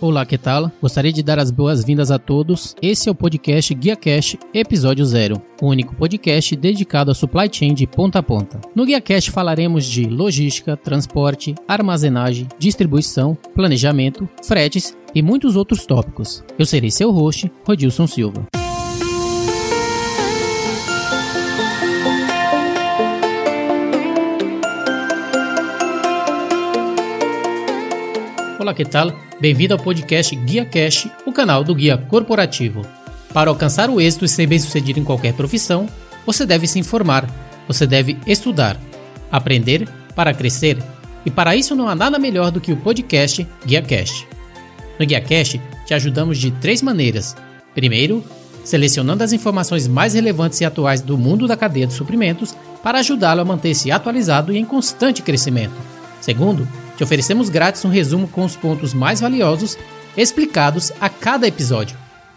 Olá, que tal? Gostaria de dar as boas-vindas a todos. Esse é o podcast Guia Cash, episódio 0, o único podcast dedicado à supply chain de ponta a ponta. No Guia Cash falaremos de logística, transporte, armazenagem, distribuição, planejamento, fretes e muitos outros tópicos. Eu serei seu host, Rodilson Silva. Olá, que tal? Bem-vindo ao podcast Guia Cash, o canal do Guia Corporativo. Para alcançar o êxito e ser bem-sucedido em qualquer profissão, você deve se informar, você deve estudar, aprender para crescer, e para isso não há nada melhor do que o podcast Guia Cash. No Guia Cash, te ajudamos de três maneiras. Primeiro, selecionando as informações mais relevantes e atuais do mundo da cadeia de suprimentos para ajudá-lo a manter-se atualizado e em constante crescimento. Segundo, te oferecemos grátis um resumo com os pontos mais valiosos explicados a cada episódio.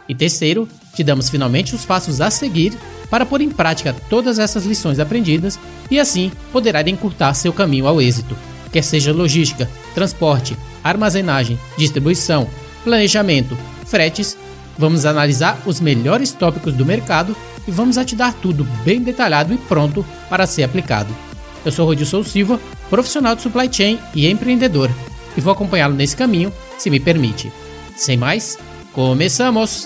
E terceiro, te damos finalmente os passos a seguir para pôr em prática todas essas lições aprendidas e assim poderá encurtar seu caminho ao êxito, quer seja logística, transporte, armazenagem, distribuição, planejamento, fretes. Vamos analisar os melhores tópicos do mercado e vamos a te dar tudo bem detalhado e pronto para ser aplicado. Eu sou Rodilson Silva, profissional de supply chain e empreendedor, e vou acompanhá-lo nesse caminho, se me permite. Sem mais, começamos!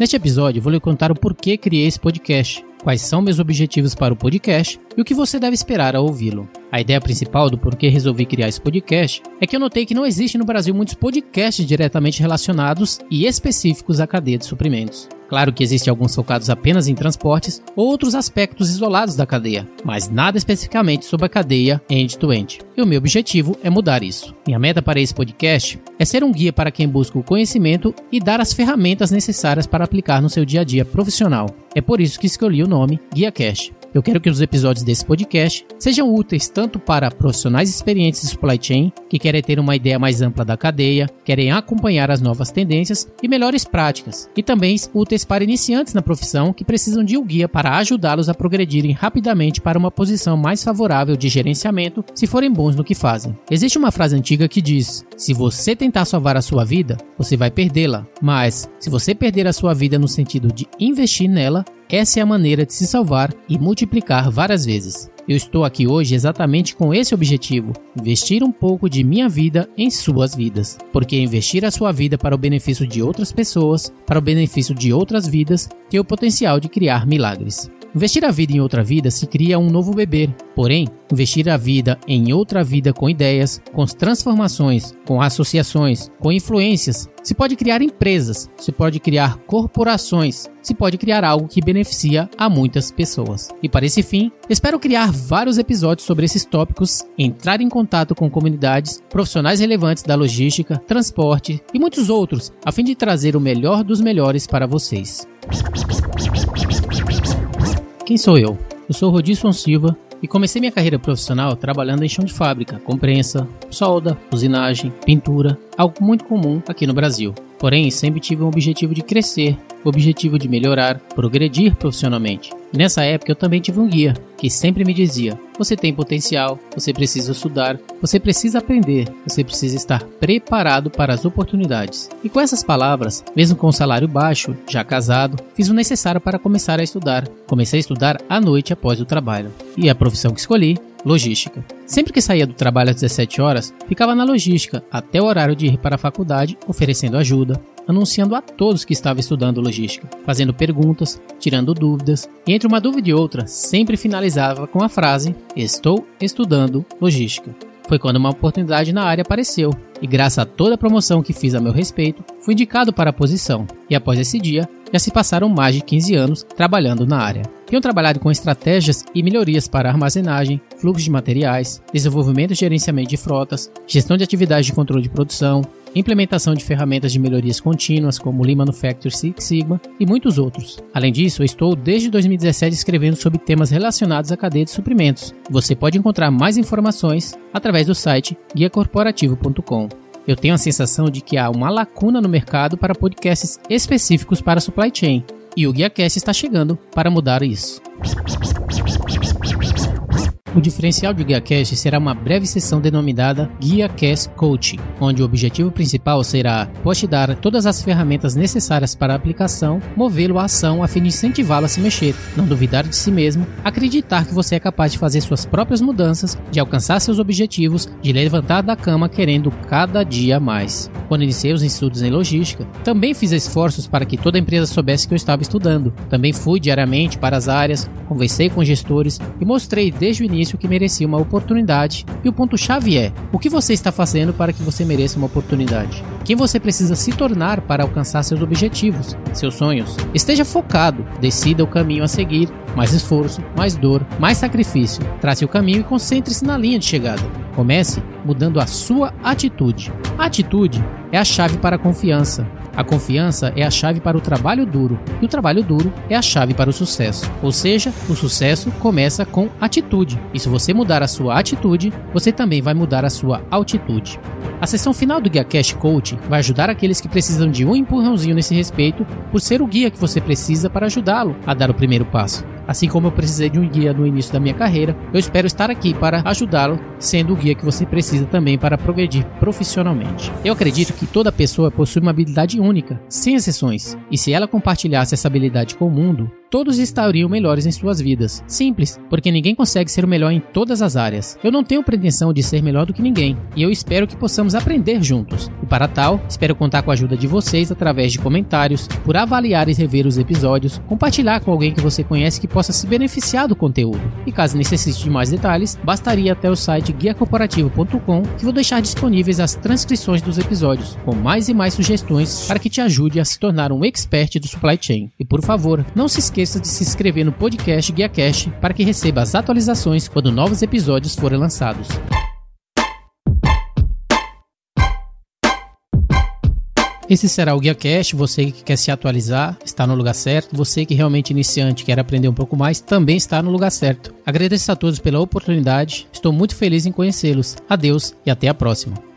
Neste episódio, vou lhe contar o porquê criei esse podcast, quais são meus objetivos para o podcast e o que você deve esperar ao ouvi-lo. A ideia principal do porquê resolvi criar esse podcast é que eu notei que não existe no Brasil muitos podcasts diretamente relacionados e específicos à cadeia de suprimentos. Claro que existem alguns focados apenas em transportes ou outros aspectos isolados da cadeia, mas nada especificamente sobre a cadeia end-to-end. -end. E o meu objetivo é mudar isso. Minha meta para esse podcast é ser um guia para quem busca o conhecimento e dar as ferramentas necessárias para aplicar no seu dia a dia profissional. É por isso que escolhi o nome Guia Cash. Eu quero que os episódios desse podcast sejam úteis tanto para profissionais experientes de supply chain, que querem ter uma ideia mais ampla da cadeia, querem acompanhar as novas tendências e melhores práticas, e também úteis para iniciantes na profissão que precisam de um guia para ajudá-los a progredirem rapidamente para uma posição mais favorável de gerenciamento se forem bons no que fazem. Existe uma frase antiga que diz: se você tentar salvar a sua vida, você vai perdê-la, mas se você perder a sua vida no sentido de investir nela, essa é a maneira de se salvar e multiplicar várias vezes. Eu estou aqui hoje exatamente com esse objetivo: investir um pouco de minha vida em suas vidas. Porque investir a sua vida para o benefício de outras pessoas, para o benefício de outras vidas, tem o potencial de criar milagres. Investir a vida em outra vida se cria um novo bebê. Porém, investir a vida em outra vida com ideias, com transformações, com associações, com influências, se pode criar empresas, se pode criar corporações, se pode criar algo que beneficia a muitas pessoas. E para esse fim, espero criar vários episódios sobre esses tópicos, entrar em contato com comunidades, profissionais relevantes da logística, transporte e muitos outros, a fim de trazer o melhor dos melhores para vocês. Quem sou eu? Eu sou Rodilson Silva e comecei minha carreira profissional trabalhando em chão de fábrica, com prensa, solda, usinagem, pintura, algo muito comum aqui no Brasil. Porém, sempre tive um objetivo de crescer, o objetivo de melhorar, progredir profissionalmente. Nessa época eu também tive um guia que sempre me dizia: você tem potencial, você precisa estudar, você precisa aprender, você precisa estar preparado para as oportunidades. E com essas palavras, mesmo com um salário baixo, já casado, fiz o necessário para começar a estudar. Comecei a estudar à noite após o trabalho. E a profissão que escolhi logística. Sempre que saía do trabalho às 17 horas, ficava na logística até o horário de ir para a faculdade, oferecendo ajuda, anunciando a todos que estavam estudando logística, fazendo perguntas, tirando dúvidas, e entre uma dúvida e outra, sempre finalizava com a frase: Estou estudando logística. Foi quando uma oportunidade na área apareceu, e graças a toda a promoção que fiz a meu respeito, fui indicado para a posição, e após esse dia, já se passaram mais de 15 anos trabalhando na área. Tenho trabalhado com estratégias e melhorias para armazenagem, fluxo de materiais, desenvolvimento e gerenciamento de frotas, gestão de atividades de controle de produção, implementação de ferramentas de melhorias contínuas como Lean Manufacturing Six Sigma e muitos outros. Além disso, eu estou desde 2017 escrevendo sobre temas relacionados à cadeia de suprimentos. Você pode encontrar mais informações através do site guiacorporativo.com. Eu tenho a sensação de que há uma lacuna no mercado para podcasts específicos para supply chain, e o GuiaCast está chegando para mudar isso. O diferencial do GuiaCast será uma breve sessão denominada GuiaCast Coaching, onde o objetivo principal será poste dar todas as ferramentas necessárias para a aplicação, movê-lo à ação a fim de incentivá-lo a se mexer, não duvidar de si mesmo, acreditar que você é capaz de fazer suas próprias mudanças, de alcançar seus objetivos, de levantar da cama querendo cada dia mais. Quando iniciei os estudos em logística, também fiz esforços para que toda a empresa soubesse que eu estava estudando. Também fui diariamente para as áreas, conversei com gestores e mostrei desde o início que merecia uma oportunidade. E o ponto-chave é: o que você está fazendo para que você mereça uma oportunidade? Quem você precisa se tornar para alcançar seus objetivos, seus sonhos? Esteja focado, decida o caminho a seguir, mais esforço, mais dor, mais sacrifício. Trace o caminho e concentre-se na linha de chegada. Comece mudando a sua atitude. A atitude é a chave para a confiança. A confiança é a chave para o trabalho duro e o trabalho duro é a chave para o sucesso. Ou seja, o sucesso começa com atitude. E se você mudar a sua atitude, você também vai mudar a sua altitude. A sessão final do Guia Cash Coach vai ajudar aqueles que precisam de um empurrãozinho nesse respeito, por ser o guia que você precisa para ajudá-lo a dar o primeiro passo. Assim como eu precisei de um guia no início da minha carreira, eu espero estar aqui para ajudá-lo, sendo o guia que você precisa também para progredir profissionalmente. Eu acredito que toda pessoa possui uma habilidade única, sem exceções, e se ela compartilhasse essa habilidade com o mundo, todos estariam melhores em suas vidas. Simples, porque ninguém consegue ser o melhor em todas as áreas. Eu não tenho pretensão de ser melhor do que ninguém, e eu espero que possamos aprender juntos. E para tal, espero contar com a ajuda de vocês através de comentários, por avaliar e rever os episódios, compartilhar com alguém que você conhece que possa se beneficiar do conteúdo. E caso necessite de mais detalhes, bastaria até o site guiacorporativo.com que vou deixar disponíveis as transcrições dos episódios, com mais e mais sugestões para que te ajude a se tornar um expert do supply chain. E por favor, não se esqueça de se inscrever no podcast Guia Cash para que receba as atualizações quando novos episódios forem lançados. Esse será o Guia Cash. Você que quer se atualizar está no lugar certo. Você que realmente iniciante quer aprender um pouco mais também está no lugar certo. Agradeço a todos pela oportunidade. Estou muito feliz em conhecê-los. Adeus e até a próxima.